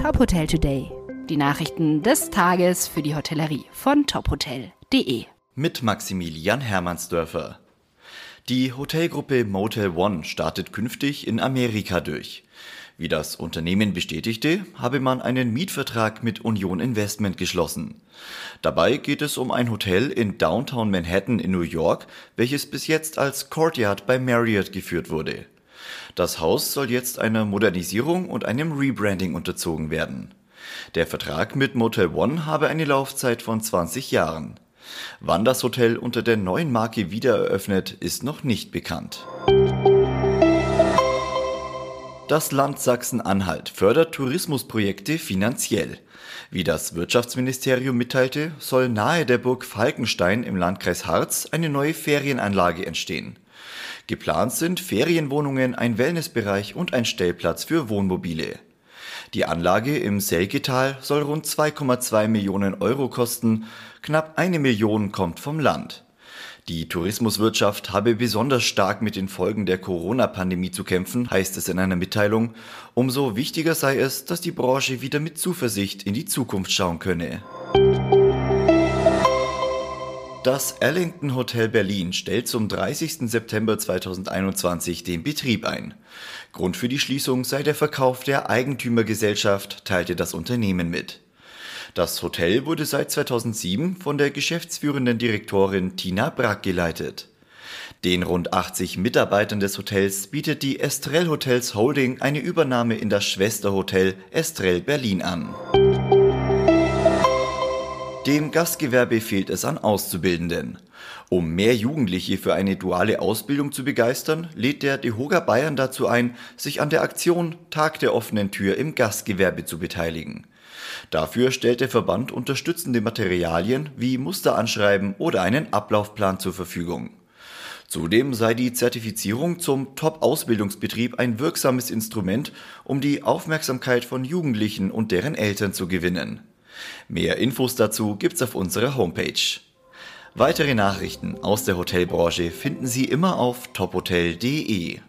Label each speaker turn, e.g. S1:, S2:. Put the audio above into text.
S1: Top Hotel Today. Die Nachrichten des Tages für die Hotellerie von tophotel.de.
S2: Mit Maximilian Hermannsdörfer. Die Hotelgruppe Motel One startet künftig in Amerika durch. Wie das Unternehmen bestätigte, habe man einen Mietvertrag mit Union Investment geschlossen. Dabei geht es um ein Hotel in Downtown Manhattan in New York, welches bis jetzt als Courtyard bei Marriott geführt wurde. Das Haus soll jetzt einer Modernisierung und einem Rebranding unterzogen werden. Der Vertrag mit Motel One habe eine Laufzeit von 20 Jahren. Wann das Hotel unter der neuen Marke wieder eröffnet, ist noch nicht bekannt. Das Land Sachsen-Anhalt fördert Tourismusprojekte finanziell. Wie das Wirtschaftsministerium mitteilte, soll nahe der Burg Falkenstein im Landkreis Harz eine neue Ferienanlage entstehen. Geplant sind Ferienwohnungen, ein Wellnessbereich und ein Stellplatz für Wohnmobile. Die Anlage im Selgetal soll rund 2,2 Millionen Euro kosten, knapp eine Million kommt vom Land. Die Tourismuswirtschaft habe besonders stark mit den Folgen der Corona-Pandemie zu kämpfen, heißt es in einer Mitteilung. Umso wichtiger sei es, dass die Branche wieder mit Zuversicht in die Zukunft schauen könne. Das Ellington Hotel Berlin stellt zum 30. September 2021 den Betrieb ein. Grund für die Schließung sei der Verkauf der Eigentümergesellschaft, teilte das Unternehmen mit. Das Hotel wurde seit 2007 von der geschäftsführenden Direktorin Tina Brack geleitet. Den rund 80 Mitarbeitern des Hotels bietet die Estrell Hotels Holding eine Übernahme in das Schwesterhotel Estrell Berlin an. Dem Gastgewerbe fehlt es an Auszubildenden. Um mehr Jugendliche für eine duale Ausbildung zu begeistern, lädt der DeHoga Bayern dazu ein, sich an der Aktion Tag der offenen Tür im Gastgewerbe zu beteiligen. Dafür stellt der Verband unterstützende Materialien wie Musteranschreiben oder einen Ablaufplan zur Verfügung. Zudem sei die Zertifizierung zum Top-Ausbildungsbetrieb ein wirksames Instrument, um die Aufmerksamkeit von Jugendlichen und deren Eltern zu gewinnen. Mehr Infos dazu gibt's auf unserer Homepage. Weitere Nachrichten aus der Hotelbranche finden Sie immer auf tophotel.de.